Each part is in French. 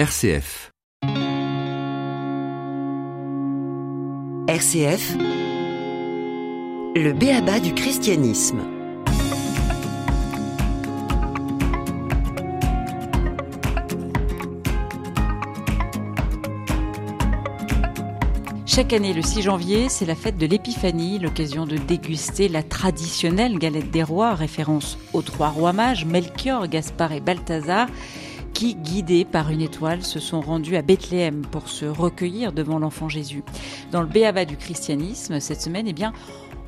RCF. RCF, le béaba du christianisme. Chaque année, le 6 janvier, c'est la fête de l'Épiphanie, l'occasion de déguster la traditionnelle galette des rois, référence aux trois rois mages, Melchior, Gaspard et Balthazar, qui, guidés par une étoile, se sont rendus à Bethléem pour se recueillir devant l'enfant Jésus. Dans le Béaba du christianisme, cette semaine, eh bien,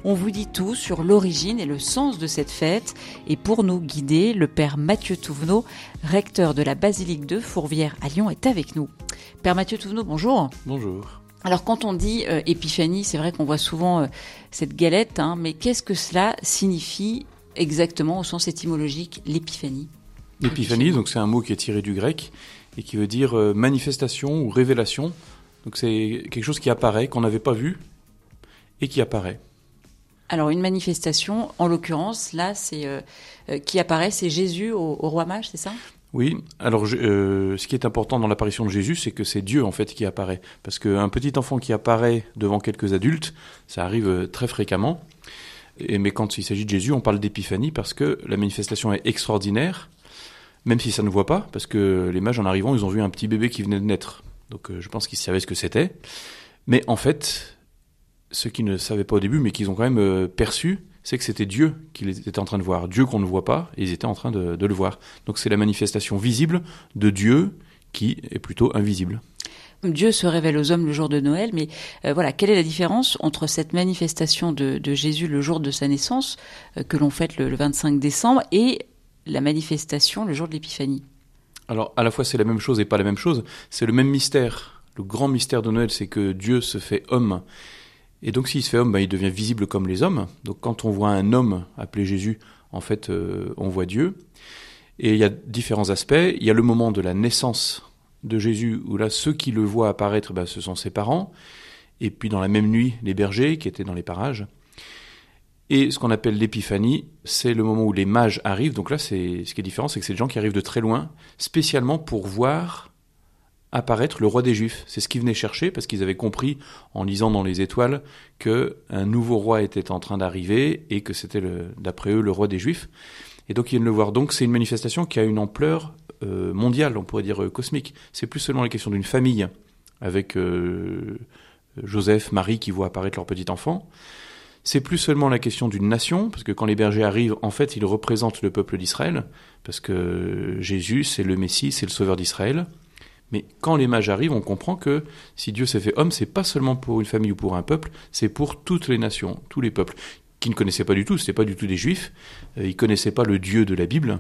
on vous dit tout sur l'origine et le sens de cette fête. Et pour nous guider, le père Mathieu Touvenot, recteur de la basilique de Fourvière à Lyon, est avec nous. Père Mathieu Touvenot, bonjour. Bonjour. Alors quand on dit euh, épiphanie, c'est vrai qu'on voit souvent euh, cette galette, hein, mais qu'est-ce que cela signifie exactement au sens étymologique, l'épiphanie? L'épiphanie, donc c'est un mot qui est tiré du grec et qui veut dire euh, manifestation ou révélation. Donc c'est quelque chose qui apparaît, qu'on n'avait pas vu et qui apparaît. Alors une manifestation, en l'occurrence, là, c'est euh, euh, qui apparaît, c'est Jésus au, au roi mage, c'est ça? Oui, alors euh, ce qui est important dans l'apparition de Jésus, c'est que c'est Dieu en fait qui apparaît. Parce qu'un petit enfant qui apparaît devant quelques adultes, ça arrive très fréquemment. Et, mais quand il s'agit de Jésus, on parle d'épiphanie parce que la manifestation est extraordinaire, même si ça ne voit pas, parce que les mages en arrivant, ils ont vu un petit bébé qui venait de naître. Donc euh, je pense qu'ils savaient ce que c'était. Mais en fait, ceux qui ne savaient pas au début, mais qu'ils ont quand même euh, perçu, c'est que c'était Dieu qu'ils étaient en train de voir. Dieu qu'on ne voit pas, ils étaient en train de, le voir. Donc c'est la manifestation visible de Dieu qui est plutôt invisible. Dieu se révèle aux hommes le jour de Noël, mais euh, voilà, quelle est la différence entre cette manifestation de, Jésus le jour de sa naissance, que l'on fête le 25 décembre, et la manifestation le jour de l'Épiphanie Alors à la fois c'est la même chose et pas la même chose. C'est le même mystère. Le grand mystère de Noël, c'est que Dieu se fait homme. Et donc s'il se fait homme, ben, il devient visible comme les hommes. Donc quand on voit un homme appelé Jésus, en fait, euh, on voit Dieu. Et il y a différents aspects. Il y a le moment de la naissance de Jésus, où là, ceux qui le voient apparaître, ben, ce sont ses parents. Et puis dans la même nuit, les bergers qui étaient dans les parages. Et ce qu'on appelle l'épiphanie, c'est le moment où les mages arrivent. Donc là, c'est ce qui est différent, c'est que c'est des gens qui arrivent de très loin, spécialement pour voir apparaître le roi des Juifs. C'est ce qu'ils venaient chercher parce qu'ils avaient compris en lisant dans les étoiles que un nouveau roi était en train d'arriver et que c'était d'après eux le roi des Juifs. Et donc ils viennent le voir. Donc c'est une manifestation qui a une ampleur euh, mondiale, on pourrait dire euh, cosmique. C'est plus seulement la question d'une famille avec euh, Joseph, Marie qui voient apparaître leur petit enfant. C'est plus seulement la question d'une nation, parce que quand les bergers arrivent, en fait, ils représentent le peuple d'Israël, parce que Jésus, c'est le Messie, c'est le sauveur d'Israël. Mais quand les mages arrivent, on comprend que si Dieu s'est fait homme, c'est pas seulement pour une famille ou pour un peuple, c'est pour toutes les nations, tous les peuples, qui ne connaissaient pas du tout, c'était pas du tout des juifs, euh, ils connaissaient pas le Dieu de la Bible,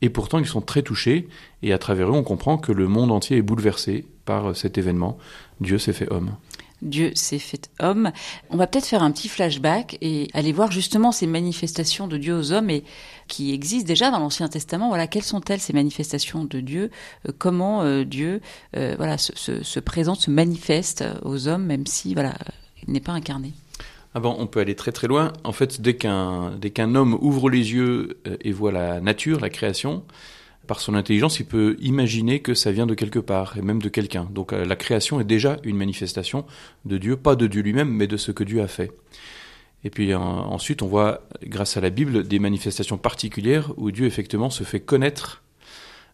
et pourtant ils sont très touchés, et à travers eux, on comprend que le monde entier est bouleversé par euh, cet événement. Dieu s'est fait homme. Dieu s'est fait homme. On va peut-être faire un petit flashback et aller voir justement ces manifestations de Dieu aux hommes et qui existent déjà dans l'Ancien Testament. Voilà, quelles sont-elles ces manifestations de Dieu? Euh, Comment euh, Dieu, euh, voilà, se, se- se présente, se manifeste aux hommes, même si voilà, il n'est pas incarné? Ah on peut aller très très loin. En fait, dès qu'un dès qu'un homme ouvre les yeux et voit la nature, la création, par son intelligence, il peut imaginer que ça vient de quelque part et même de quelqu'un. Donc euh, la création est déjà une manifestation de Dieu, pas de Dieu lui-même, mais de ce que Dieu a fait. Et puis ensuite, on voit, grâce à la Bible, des manifestations particulières où Dieu effectivement se fait connaître.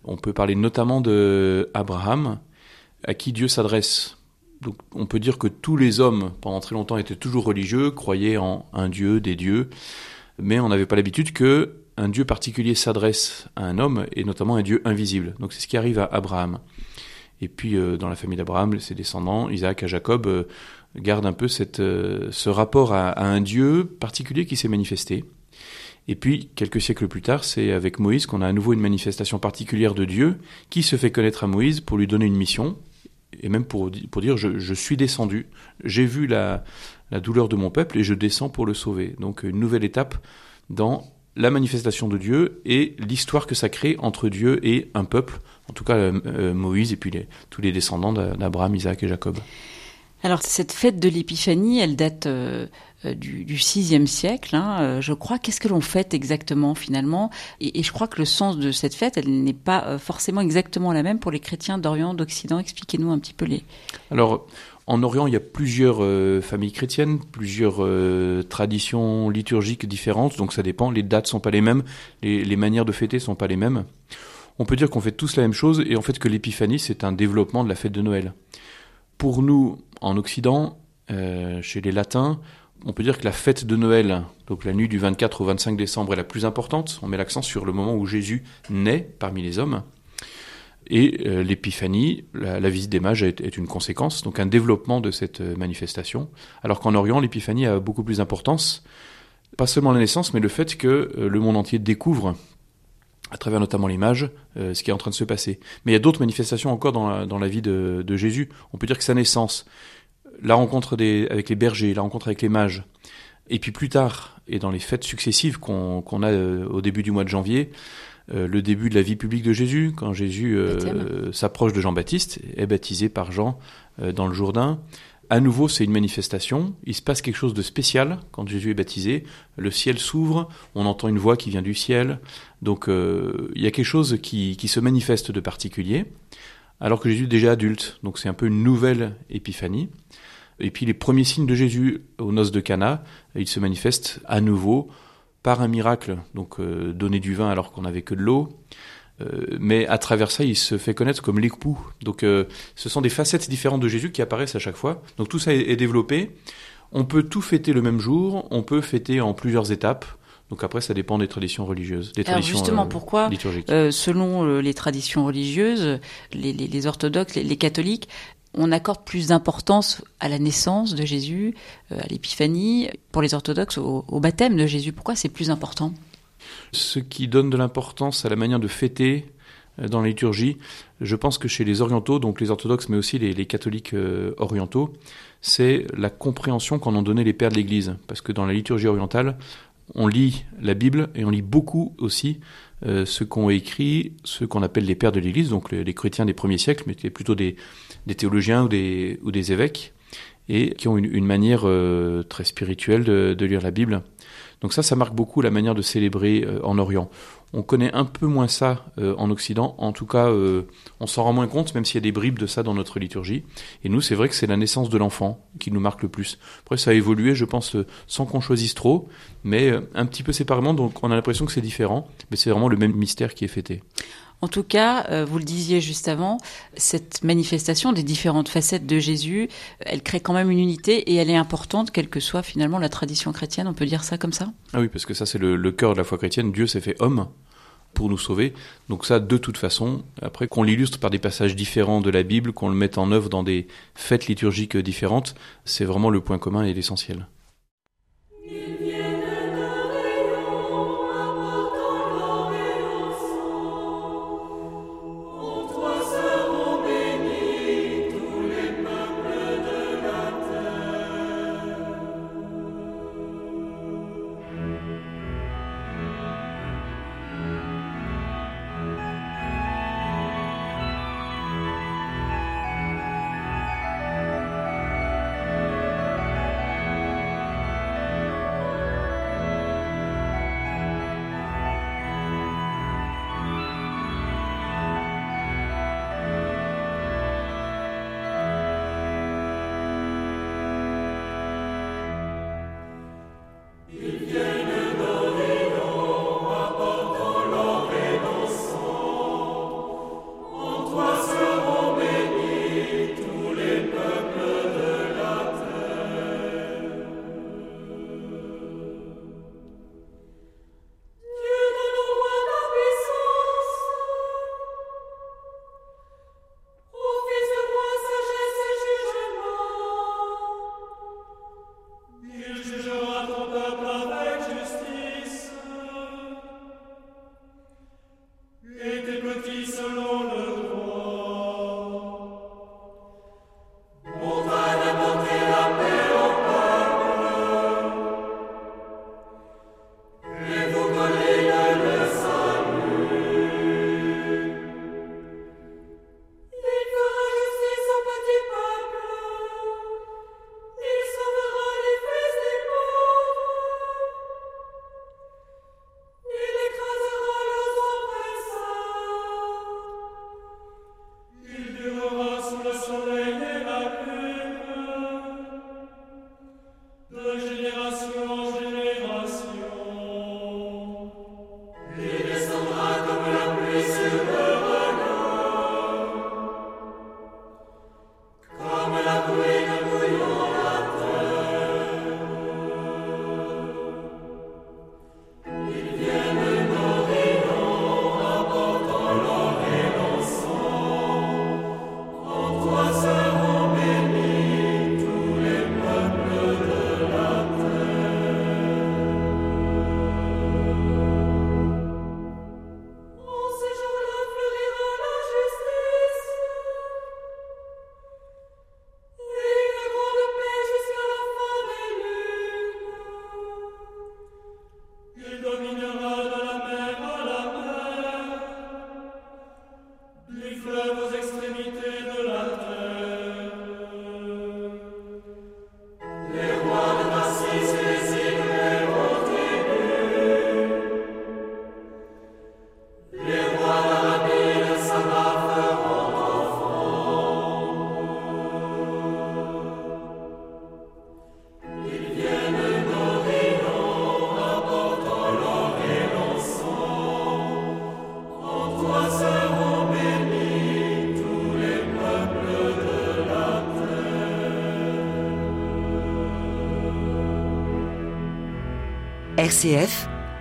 On peut parler notamment de Abraham, à qui Dieu s'adresse donc on peut dire que tous les hommes, pendant très longtemps, étaient toujours religieux, croyaient en un dieu, des dieux, mais on n'avait pas l'habitude que un dieu particulier s'adresse à un homme, et notamment un dieu invisible. Donc c'est ce qui arrive à Abraham. Et puis euh, dans la famille d'Abraham, ses descendants, Isaac et Jacob, euh, gardent un peu euh, ce rapport à, à un dieu particulier qui s'est manifesté. Et puis, quelques siècles plus tard, c'est avec Moïse qu'on a à nouveau une manifestation particulière de Dieu qui se fait connaître à Moïse pour lui donner une mission, et même pour, di- pour dire je, je suis descendu, j'ai vu la, la douleur de mon peuple et je descends pour le sauver. Donc une nouvelle étape dans la manifestation de Dieu et l'histoire que ça crée entre Dieu et un peuple, en tout cas euh, euh, Moïse et puis les- tous les descendants d'A- d'Abraham, Isaac et Jacob. Alors cette fête de l'Épiphanie, elle date euh, du, du VIe siècle, hein, je crois. Qu'est-ce que l'on fête exactement finalement? Et, et, je crois que le sens de cette fête, elle n'est pas forcément exactement la même pour les chrétiens d'Orient, d'Occident. Expliquez-nous un petit peu les. Alors, en Orient, il y a plusieurs euh, familles chrétiennes, plusieurs euh, traditions liturgiques différentes, donc ça dépend. Les dates sont pas les mêmes, les, manières de fêter sont pas les mêmes. On peut dire qu'on fait tous la même chose et en fait que l'épiphanie c'est un développement de la fête de Noël. Pour nous, en Occident, euh, chez les Latins, on peut dire que la fête de Noël, donc la nuit du 24 au 25 décembre, est la plus importante. On met l'accent sur le moment où Jésus naît parmi les hommes. Et euh, l'épiphanie, la, visite des mages est, une conséquence, donc un développement de cette euh, manifestation. Alors qu'en Orient, l'épiphanie a beaucoup plus d'importance, pas seulement la naissance, mais le fait que euh, le monde entier découvre, à travers notamment l'image, ce qui est en train de se passer. Mais il y a d'autres manifestations encore dans la, vie de, Jésus. On peut dire que sa naissance, la rencontre avec les bergers, la rencontre avec les mages, et puis plus tard, et dans les fêtes successives qu'on a au début du mois de janvier, euh, le début de la vie publique de Jésus, quand Jésus euh, s'approche de Jean-Baptiste, est baptisé par Jean euh, dans le Jourdain. À nouveau, c'est une manifestation. Il se passe quelque chose de spécial quand Jésus est baptisé. Le ciel s'ouvre, on entend une voix qui vient du ciel. Donc, il y a quelque chose qui, qui se manifeste de particulier, alors que Jésus est déjà adulte. Donc, c'est un peu une nouvelle épiphanie. Et puis, les premiers signes de Jésus aux noces de Cana, ils se manifestent à nouveau par un miracle, donc euh, donner du vin alors qu'on n'avait que de l'eau. Euh, mais à travers ça, il se fait connaître comme l'époux. Donc, euh, ce sont des facettes différentes de Jésus qui apparaissent à chaque fois. Donc, tout ça est, développé. On peut tout fêter le même jour. On peut fêter en plusieurs étapes. Donc après, ça dépend des traditions religieuses, des Alors justement, pourquoi, euh, selon les traditions religieuses, les, les, les orthodoxes, les, les, catholiques, on accorde plus d'importance à la naissance de Jésus, euh, à l'épiphanie, pour les orthodoxes, au, baptême de Jésus. Pourquoi c'est plus important? Ce qui donne de l'importance à la manière de fêter euh, dans la liturgie, je pense que chez les orientaux, donc les orthodoxes, mais aussi les, catholiques euh, orientaux, c'est la compréhension qu'en ont donné les pères de l'Église. Parce que dans la liturgie orientale, on lit la Bible et on lit beaucoup aussi ce qu'ont écrit ceux qu'on appelle les pères de l'Église, donc les, chrétiens des premiers siècles, mais plutôt des, théologiens ou des, évêques, et qui ont une, manière euh, très spirituelle de, lire la Bible. Donc ça, ça marque beaucoup la manière de célébrer euh, en Orient. On connaît un peu moins ça euh, en Occident, en tout cas, on s'en rend moins compte, même s'il y a des bribes de ça dans notre liturgie. Et nous, c'est vrai que c'est la naissance de l'enfant qui nous marque le plus. Après, ça a évolué, je pense, sans qu'on choisisse trop, mais un petit peu séparément, donc on a l'impression que c'est différent, mais c'est vraiment le même mystère qui est fêté. En tout cas, euh, vous le disiez juste avant, cette manifestation des différentes facettes de Jésus, elle crée quand même une unité et elle est importante, quelle que soit finalement la tradition chrétienne. On peut dire ça comme ça? Ah oui, parce que ça c'est le, cœur de la foi chrétienne. Dieu s'est fait homme pour nous sauver. Donc ça, de toute façon, après qu'on l'illustre par des passages différents de la Bible, qu'on le mette en œuvre dans des fêtes liturgiques différentes, c'est vraiment le point commun et l'essentiel.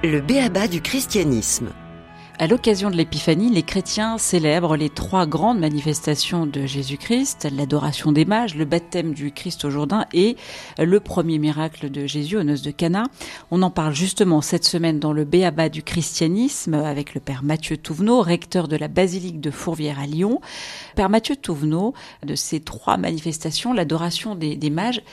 Le béaba du christianisme. À l'occasion de l'Épiphanie, les chrétiens célèbrent les trois grandes manifestations de Jésus-Christ, l'adoration des mages, le baptême du Christ au Jourdain et le premier miracle de Jésus aux noces de Cana. On en parle justement cette semaine dans le Béaba du christianisme avec le père Mathieu Touvenot, recteur de la basilique de Fourvière à Lyon. Père Mathieu Touvenot, de ces trois manifestations, l'adoration des mages,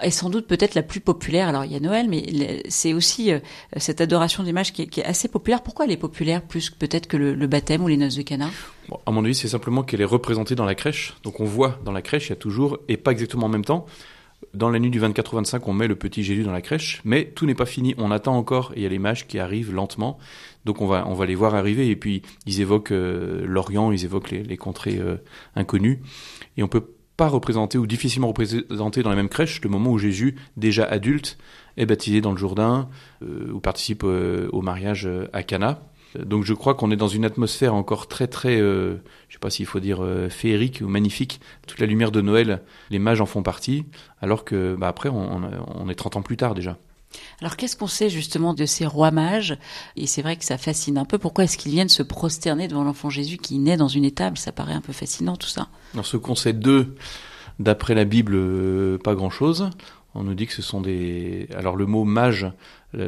est sans doute peut-être la plus populaire. Alors il y a Noël, mais c'est aussi euh, cette adoration des mages qui est, qui est, assez populaire. Pourquoi elle est populaire plus peut-être que le, baptême ou les noces de Cana bon, À mon avis, c'est simplement qu'elle est représentée dans la crèche. Donc on voit dans la crèche, il y a toujours, et pas exactement en même temps, dans la nuit du 24 au 25, on met le petit Jésus dans la crèche, mais tout n'est pas fini. On attend encore, et il y a les mages qui arrivent lentement. Donc on va, on va les voir arriver, et puis ils évoquent euh, l'Orient, ils évoquent les, les contrées euh, inconnues. Et on peut pas représenté ou difficilement représenté dans la même crèche le moment où Jésus, déjà adulte, est baptisé dans le Jourdain euh, ou participe euh, au mariage euh, à Cana. Donc je crois qu'on est dans une atmosphère encore très très, euh, je sais pas s'il faut dire euh, féerique ou magnifique. Toute la lumière de Noël, les mages en font partie, alors que bah, après on, on est 30 ans plus tard déjà. Alors qu'est-ce qu'on sait justement de ces rois mages? Et c'est vrai que ça fascine un peu. Pourquoi est-ce qu'ils viennent se prosterner devant l'enfant Jésus qui naît dans une étable? Ça paraît un peu fascinant tout ça. Alors ce qu'on sait d'eux, d'après la Bible, euh, pas grand-chose. On nous dit que ce sont des... Alors le mot mage,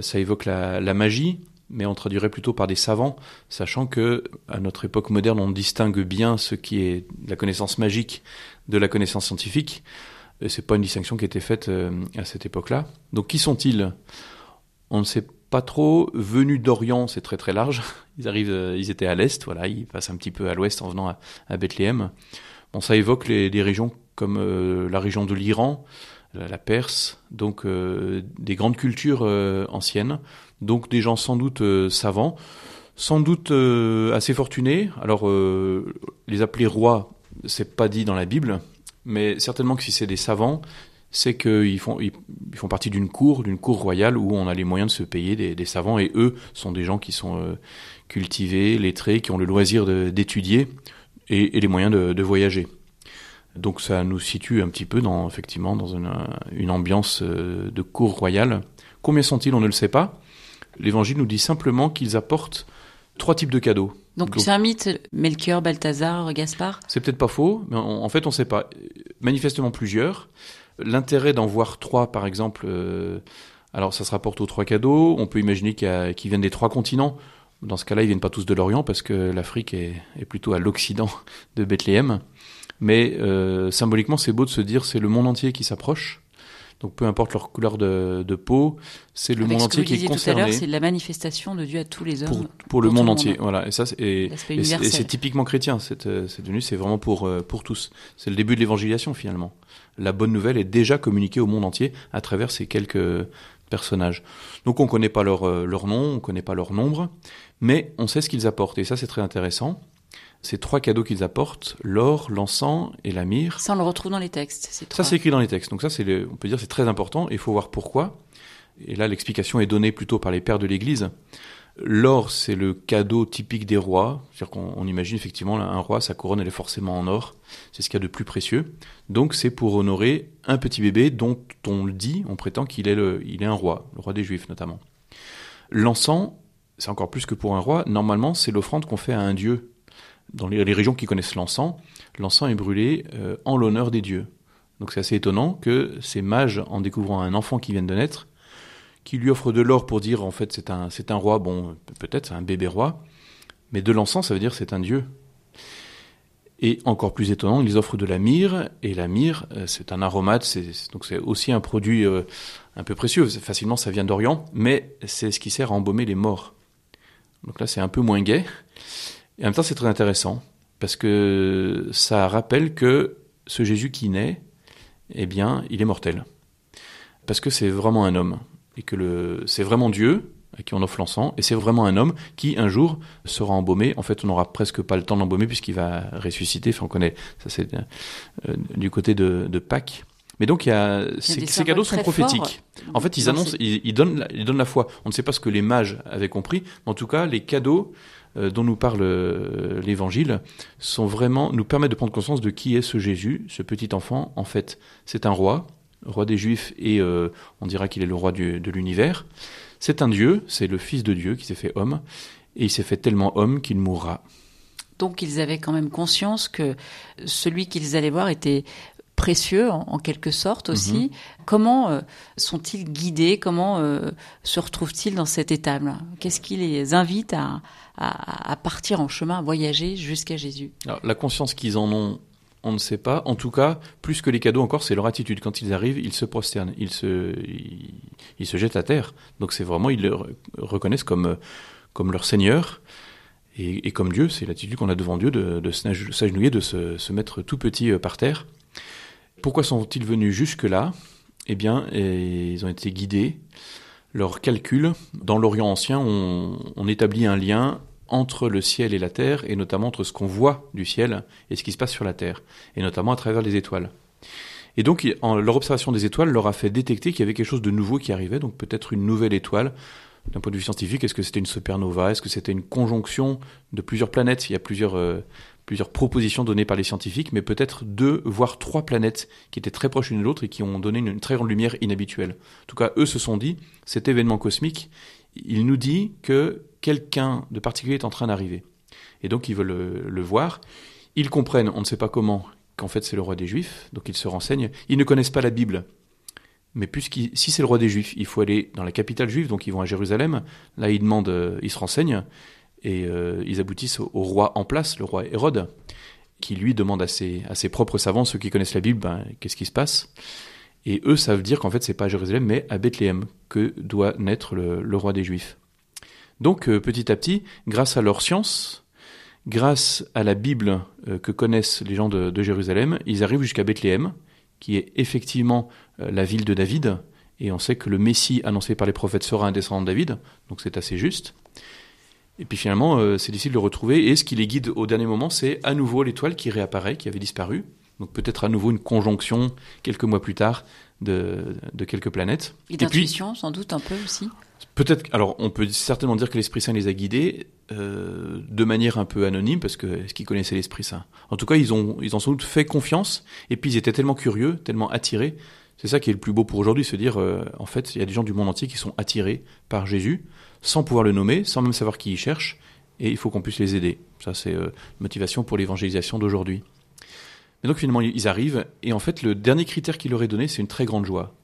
ça évoque la, la magie, mais on traduirait plutôt par des savants, sachant que à notre époque moderne, on distingue bien ce qui est la connaissance magique de la connaissance scientifique. C'est pas une distinction qui était faite à cette époque-là. Donc qui sont-ils? On ne sait pas trop. Venus d'Orient, c'est très très large. Ils arrivent, ils étaient à l'est, voilà, ils passent un petit peu à l'ouest en venant à, Bethléem. Bon, ça évoque les, des régions comme euh, la région de l'Iran, la, Perse, donc euh, des grandes cultures euh, anciennes, donc des gens sans doute euh, savants, sans doute euh, assez fortunés. Alors les appeler rois, c'est pas dit dans la Bible, mais certainement que si c'est des savants, c'est qu'ils font, ils, font partie d'une cour, d'une cour royale où on a les moyens de se payer des, savants, et eux sont des gens qui sont euh, cultivés, lettrés, qui ont le loisir d'étudier et, les moyens de, voyager. Donc ça nous situe un petit peu dans, effectivement, dans une, une ambiance euh, de cour royale. Combien sont-ils? On ne le sait pas. L'évangile nous dit simplement qu'ils apportent trois types de cadeaux. Donc, c'est un mythe, Melchior, Balthazar, Gaspard? C'est peut-être pas faux, mais en, en fait on ne sait pas. Manifestement plusieurs. L'intérêt d'en voir trois, par exemple, euh, alors ça se rapporte aux trois cadeaux. On peut imaginer qu'ils qu viennent des trois continents. Dans ce cas-là, ils viennent pas tous de l'Orient parce que l'Afrique est, est, plutôt à l'Occident de Bethléem. Mais euh, symboliquement, c'est beau de se dire c'est le monde entier qui s'approche. Donc peu importe leur couleur de, de peau, c'est le Avec monde entier qui est concerné. C'est la manifestation de Dieu à tous les hommes. Pour, pour le monde, monde entier, voilà. Et ça, et, et c'est typiquement chrétien. Cette, cette venue, c'est vraiment pour euh, pour tous. C'est le début de l'évangélisation finalement. La bonne nouvelle est déjà communiquée au monde entier à travers ces quelques personnages. Donc on connaît pas leur euh, leur nom, on connaît pas leur nombre, mais on sait ce qu'ils apportent. Et ça, c'est très intéressant ces trois cadeaux qu'ils apportent, l'or, l'encens et la myrrhe. Ça, on le retrouve dans les textes. Ça, c'est écrit dans les textes. Donc ça, c'est on peut dire c'est très important et il faut voir pourquoi. Et là, l'explication est donnée plutôt par les pères de l'Église. L'or, c'est le cadeau typique des rois. C'est-à-dire qu'on imagine effectivement un roi, sa couronne, elle est forcément en or. C'est ce qu'il y a de plus précieux. Donc c'est pour honorer un petit bébé dont on le dit, on prétend qu'il est, le, il est un roi, le roi des Juifs notamment. L'encens, c'est encore plus que pour un roi. Normalement, c'est l'offrande qu'on fait à un dieu dans les, régions qui connaissent l'encens, l'encens est brûlé euh, en l'honneur des dieux. Donc c'est assez étonnant que ces mages, en découvrant un enfant qui vient de naître, qui lui offre de l'or pour dire en fait c'est un, c'est un roi, bon peut-être c'est un bébé roi, mais de l'encens ça veut dire c'est un dieu. Et encore plus étonnant, ils offrent de la myrrhe, et la myrrhe, euh, c'est un aromate, c'est, donc c'est aussi un produit euh, un peu précieux, facilement ça vient d'Orient, mais c'est ce qui sert à embaumer les morts. Donc là c'est un peu moins gai, et en même temps, c'est très intéressant. parce que ça rappelle que ce Jésus qui naît, eh bien, il est mortel. Parce que c'est vraiment un homme, et que le, c'est vraiment Dieu à qui on offre l'encens, et c'est vraiment un homme qui, un jour, sera embaumé. En fait, on n'aura presque pas le temps d'embaumer puisqu'il va ressusciter. Enfin, on connaît, ça c'est euh, du côté de, de Pâques. Mais donc, il y a, ces, ces cadeaux sont prophétiques. En fait, ils annoncent, ils, ils, donnent, ils donnent la foi. On ne sait pas ce que les mages avaient compris, mais en tout cas, les cadeaux dont nous parle euh, l'Évangile sont vraiment nous permettent de prendre conscience de qui est ce Jésus, ce petit enfant. En fait, c'est un roi, roi des Juifs, et euh, on dira qu'il est le roi du, de l'univers. C'est un Dieu, c'est le Fils de Dieu qui s'est fait homme, et il s'est fait tellement homme qu'il mourra. Donc ils avaient quand même conscience que celui qu'ils allaient voir était précieux en, en quelque sorte aussi. -hmm. Comment euh, sont-ils guidés? Comment euh, se retrouvent-ils dans cette étape-là Qu'est-ce qui les invite à, à, à, partir en chemin, à voyager jusqu'à Jésus? Alors, La conscience qu'ils en ont, on ne sait pas. En tout cas, plus que les cadeaux encore, c'est leur attitude. Quand ils arrivent, ils se prosternent, ils se, ils, ils se jettent à terre. Donc c'est vraiment, ils le reconnaissent comme, comme leur Seigneur. Et, et comme Dieu, c'est l'attitude qu'on a devant Dieu de, de s'agenouiller, de se, se mettre tout petit euh, par terre. Pourquoi sont-ils venus jusque-là? Eh bien, ils ont été guidés. Leurs calculs, dans l'Orient ancien, on, établit un lien entre le ciel et la terre, et notamment entre ce qu'on voit du ciel et ce qui se passe sur la terre, et notamment à travers les étoiles. Et donc, leur observation des étoiles leur a fait détecter qu'il y avait quelque chose de nouveau qui arrivait, donc peut-être une nouvelle étoile. D'un point de vue scientifique, est-ce que c'était une supernova? Est-ce que c'était une conjonction de plusieurs planètes? Il y a plusieurs euh, plusieurs propositions données par les scientifiques, mais peut-être deux, voire trois planètes qui étaient très proches l'une de l'autre et qui ont donné une, très grande lumière inhabituelle. En tout cas, eux se sont dit, cet événement cosmique, il nous dit que quelqu'un de particulier est en train d'arriver. Et donc, ils veulent le, le, voir. Ils comprennent, on ne sait pas comment, qu'en fait c'est le roi des Juifs, donc ils se renseignent. Ils ne connaissent pas la Bible. Mais puisqu'il si c'est le roi des Juifs, il faut aller dans la capitale juive, donc ils vont à Jérusalem. Là, ils demandent, euh, ils se renseignent et euh, ils aboutissent au, roi en place, le roi Hérode, qui lui demande à ses, à ses propres savants, ceux qui connaissent la Bible, ben, qu'est-ce qui se passe? Et eux savent dire qu'en fait, c'est pas à Jérusalem, mais à Bethléem que doit naître le, le roi des Juifs. Donc, euh, petit à petit, grâce à leur science, grâce à la Bible euh, que connaissent les gens de, de Jérusalem, ils arrivent jusqu'à Bethléem, qui est effectivement la ville de David, et on sait que le Messie annoncé par les prophètes sera un descendant de David, donc c'est assez juste. Et puis finalement, euh, c'est difficile de le retrouver. Et ce qui les guide au dernier moment, c'est à nouveau l'étoile qui réapparaît, qui avait disparu. Donc peut-être à nouveau une conjonction, quelques mois plus tard, de, de quelques planètes. Et d'intuition, sans doute, un peu aussi Peut-être, alors on peut certainement dire que l'Esprit Saint les a guidés euh, de manière un peu anonyme, parce que est-ce qu'ils connaissaient l'Esprit Saint? En tout cas, ils ont, ils ont sans doute fait confiance, et puis ils étaient tellement curieux, tellement attirés. C'est ça qui est le plus beau pour aujourd'hui, se dire, euh, en fait, il y a des gens du monde entier qui sont attirés par Jésus, sans pouvoir le nommer, sans même savoir qui il cherche, et il faut qu'on puisse les aider. Ça, c'est euh, motivation pour l'évangélisation d'aujourd'hui. Mais donc finalement, ils arrivent, et en fait, le dernier critère qu'il leur est donné, c'est une très grande joie.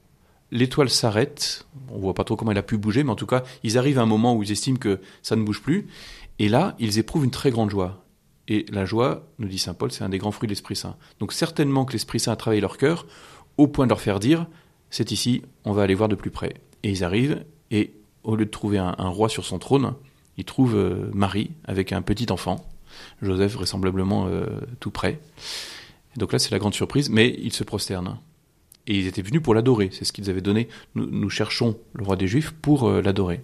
L'étoile s'arrête, on voit pas trop comment elle a pu bouger, mais en tout cas, ils arrivent à un moment où ils estiment que ça ne bouge plus, et là, ils éprouvent une très grande joie. Et la joie, nous dit saint Paul, c'est un des grands fruits de l'Esprit Saint. Donc certainement que l'Esprit Saint a travaillé leur cœur, au point de leur faire dire, c'est ici, on va aller voir de plus près. Et ils arrivent, et au lieu de trouver un, roi sur son trône, il trouve euh, Marie avec un petit enfant, Joseph vraisemblablement euh, tout près. Donc là, c'est la grande surprise, mais ils se prosternent. Et ils étaient venus pour l'adorer, c'est ce qu'ils avaient donné. Nous, nous, cherchons le roi des Juifs pour euh, l'adorer.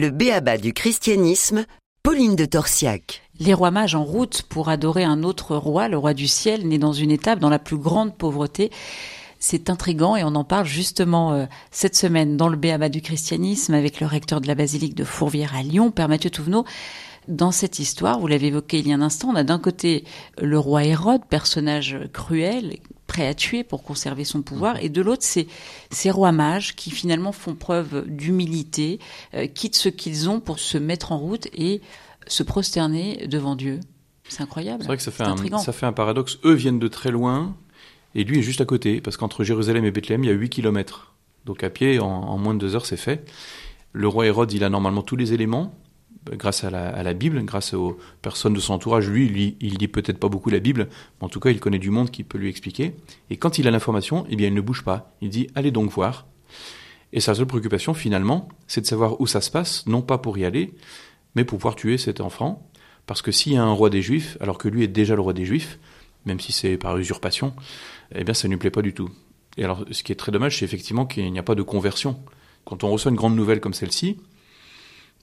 Le béaba du christianisme, Pauline de Torsiac. Les rois mages en route pour adorer un autre roi, le roi du ciel, né dans une étape dans la plus grande pauvreté. C'est intrigant et on en parle justement euh, cette semaine dans le Béaba du christianisme avec le recteur de la basilique de Fourvière à Lyon, Père Mathieu Touvenot. Dans cette histoire, vous l'avez évoqué il y a un instant, on a d'un côté le roi Hérode, personnage cruel, prêt à tuer pour conserver son pouvoir, et de l'autre, c'est ces rois mages qui finalement font preuve d'humilité, euh, quittent ce qu'ils ont pour se mettre en route et se prosterner devant Dieu. C'est incroyable. C'est vrai que ça fait, un, ça fait un paradoxe. Eux viennent de très loin, et lui est juste à côté, parce qu'entre Jérusalem et Bethléem, il y a 8 kilomètres. Donc à pied, en, en moins de deux heures, c'est fait. Le roi Hérode, il a normalement tous les éléments, grâce à la, Bible, grâce aux personnes de son entourage. Lui, lui il lit peut-être pas beaucoup la Bible, mais en tout cas, il connaît du monde qui peut lui expliquer. Et quand il a l'information, eh bien, il ne bouge pas. Il dit, allez donc voir. Et sa seule préoccupation, finalement, c'est de savoir où ça se passe, non pas pour y aller, mais pour pouvoir tuer cet enfant. Parce que s'il y a un roi des Juifs, alors que lui est déjà le roi des Juifs, même si c'est par usurpation, eh bien, ça ne lui plaît pas du tout. Et alors, ce qui est très dommage, c'est effectivement qu'il n'y a pas de conversion. Quand on reçoit une grande nouvelle comme celle-ci,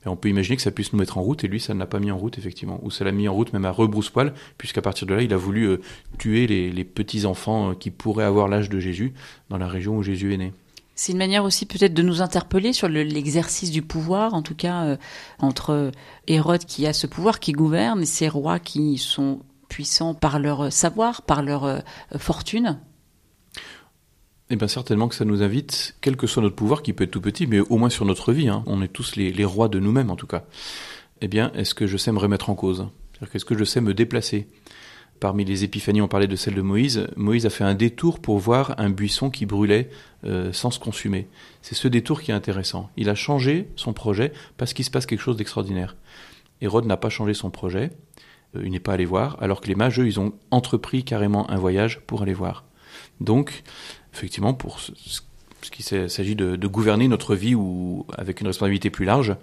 on peut imaginer que ça puisse nous mettre en route, et lui, ça ne l'a pas mis en route, effectivement. Ou ça l'a mis en route même à rebrousse-poil, puisqu'à partir de là, il a voulu euh, tuer les, petits-enfants euh, qui pourraient avoir l'âge de Jésus dans la région où Jésus est né. C'est une manière aussi peut-être de nous interpeller sur l'exercice du pouvoir, en tout cas euh, entre Hérode qui a ce pouvoir, qui gouverne, et ces rois qui sont puissants par leur savoir, par leur fortune. Eh bien certainement que ça nous invite, quel que soit notre pouvoir, qui peut être tout petit, mais au moins sur notre vie, hein. on est tous les, rois de nous-mêmes en tout cas. Eh bien, est-ce que je sais me remettre en cause? Est-ce que je sais me déplacer? Parmi les épiphanies, on parlait de celle de Moïse. Moïse a fait un détour pour voir un buisson qui brûlait euh, sans se consumer. C'est ce détour qui est intéressant. Il a changé son projet parce qu'il se passe quelque chose d'extraordinaire. Hérode n'a pas changé son projet, euh, il n'est pas allé voir, alors que les mages, eux, ils ont entrepris carrément un voyage pour aller voir. Donc, effectivement, pour ce, qu'il s'agit de, gouverner notre vie ou avec une responsabilité plus large,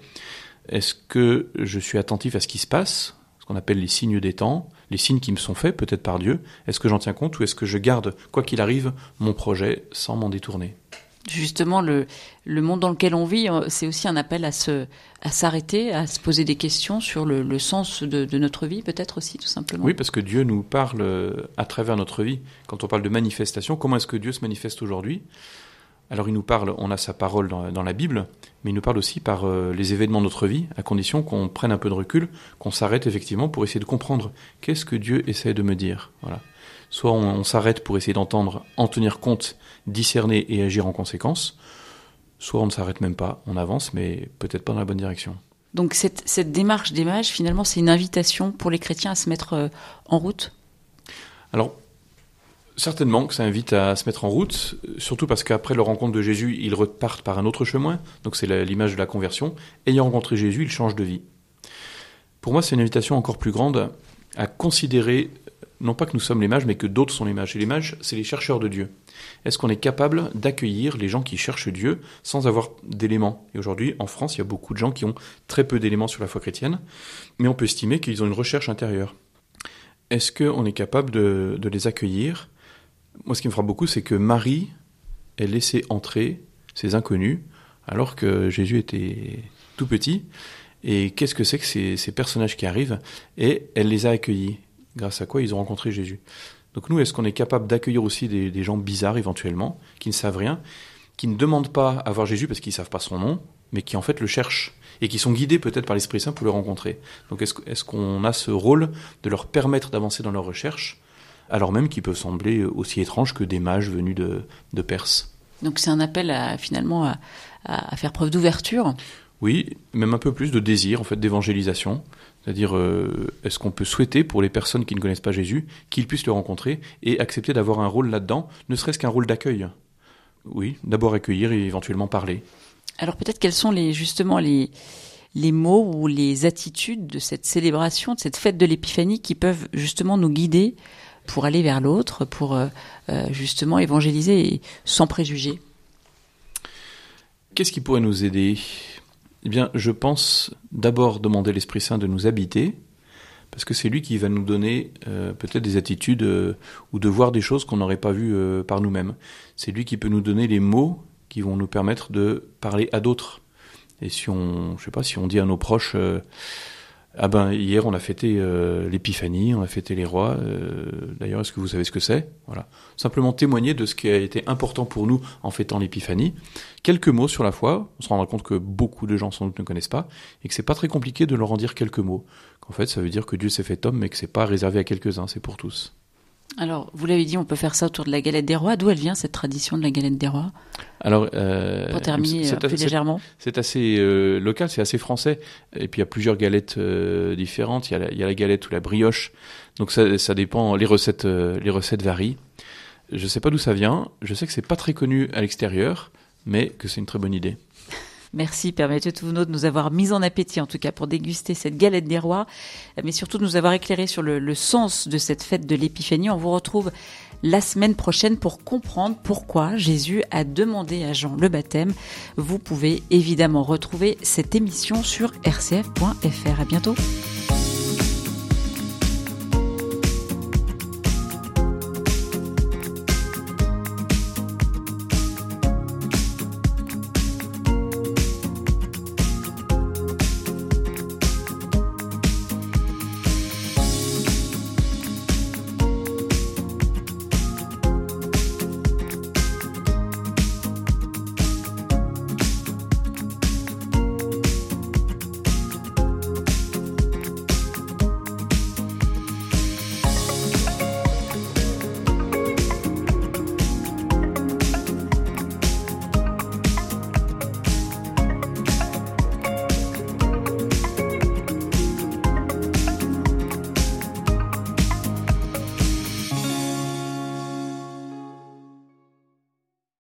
est-ce que je suis attentif à ce qui se passe, ce qu'on appelle les signes des temps, les signes qui me sont faits peut-être par Dieu? Est-ce que j'en tiens compte ou est-ce que je garde, quoi qu'il arrive, mon projet sans m'en détourner? Justement, le, monde dans lequel on vit, euh, c'est aussi un appel à se, s'arrêter, à se poser des questions sur le, sens de, notre vie, peut-être aussi, tout simplement. Oui, parce que Dieu nous parle euh, à travers notre vie. Quand on parle de manifestation, comment est-ce que Dieu se manifeste aujourd'hui? Alors, il nous parle, on a sa parole dans, dans, la Bible, mais il nous parle aussi par euh, les événements de notre vie, à condition qu'on prenne un peu de recul, qu'on s'arrête effectivement pour essayer de comprendre qu'est-ce que Dieu essaie de me dire. Voilà. Soit on, s'arrête pour essayer d'entendre, en tenir compte, discerner et agir en conséquence, soit on ne s'arrête même pas, on avance, mais peut-être pas dans la bonne direction. Donc cette, cette démarche des mages, finalement, c'est une invitation pour les chrétiens à se mettre euh, en route? Alors, certainement que ça invite à se mettre en route, surtout parce qu'après leur rencontre de Jésus, ils repartent par un autre chemin, donc c'est l'image de la conversion. Ayant rencontré Jésus, ils changent de vie. Pour moi, c'est une invitation encore plus grande à considérer non pas que nous sommes les mages, mais que d'autres sont les mages. Et les mages, c'est les chercheurs de Dieu. Est-ce qu'on est capable d'accueillir les gens qui cherchent Dieu sans avoir d'éléments? Et aujourd'hui, en France, il y a beaucoup de gens qui ont très peu d'éléments sur la foi chrétienne, mais on peut estimer qu'ils ont une recherche intérieure. Est-ce qu'on est capable de, les accueillir? Moi, ce qui me fera beaucoup, c'est que Marie ait laissé entrer ces inconnus, alors que Jésus était tout petit. Et qu'est-ce que c'est que ces personnages qui arrivent? Et elle les a accueillis grâce à quoi ils ont rencontré Jésus. Donc nous, est-ce qu'on est capable d'accueillir aussi des, gens bizarres éventuellement, qui ne savent rien, qui ne demandent pas à voir Jésus parce qu'ils ne savent pas son nom, mais qui en fait le cherchent et qui sont guidés peut-être par l'Esprit Saint pour le rencontrer. Donc est-ce qu'on a ce rôle de leur permettre d'avancer dans leur recherche, alors même qu'ils peuvent sembler aussi étranges que des mages venus de, Perse? Donc c'est un appel à, finalement à faire preuve d'ouverture? Oui, même un peu plus de désir en fait d'évangélisation. C'est-à-dire, euh, est-ce qu'on peut souhaiter pour les personnes qui ne connaissent pas Jésus qu'ils puissent le rencontrer et accepter d'avoir un rôle là-dedans, ne serait-ce qu'un rôle d'accueil? Oui, d'abord accueillir et éventuellement parler. Alors peut-être quels sont les justement les les mots ou les attitudes de cette célébration, de cette fête de l'Épiphanie qui peuvent justement nous guider pour aller vers l'autre, pour euh, euh, justement évangéliser sans préjugés? Qu'est-ce qui pourrait nous aider? Eh bien, je pense d'abord demander l'Esprit Saint de nous habiter, parce que c'est lui qui va nous donner euh, peut-être des attitudes euh, ou de voir des choses qu'on n'aurait pas vues euh, par nous-mêmes. C'est lui qui peut nous donner les mots qui vont nous permettre de parler à d'autres. Et si on, je sais pas, si on dit à nos proches, ah ben hier on a fêté euh, l'épiphanie, on a fêté les rois. Euh, d'ailleurs, est-ce que vous savez ce que c'est? Voilà. Simplement témoigner de ce qui a été important pour nous en fêtant l'épiphanie. Quelques mots sur la foi. On se rendra compte que beaucoup de gens sans doute ne connaissent pas et que c'est pas très compliqué de leur en dire quelques mots. Qu'en fait, ça veut dire que Dieu s'est fait homme, mais que c'est pas réservé à quelques-uns, c'est pour tous. Alors, vous l'avez dit, on peut faire ça autour de la galette des rois. D'où elle vient cette tradition de la galette des rois Alors, euh, pour terminer plus légèrement, c'est assez euh, local, c'est assez français. Et puis il y a plusieurs galettes euh, différentes. Il y, a la, il y, a la, galette ou la brioche. Donc ça, ça dépend. Les recettes, euh, les recettes varient. Je sais pas d'où ça vient. Je sais que c'est pas très connu à l'extérieur, mais que c'est une très bonne idée. Merci Père Mathieu Touvenot de nous avoir mis en appétit, en tout cas pour déguster cette galette des rois, mais surtout de nous avoir éclairé sur le, le sens de cette fête de l'Épiphanie. On vous retrouve la semaine prochaine pour comprendre pourquoi Jésus a demandé à Jean le baptême. Vous pouvez évidemment retrouver cette émission sur rcf.fr. À bientôt.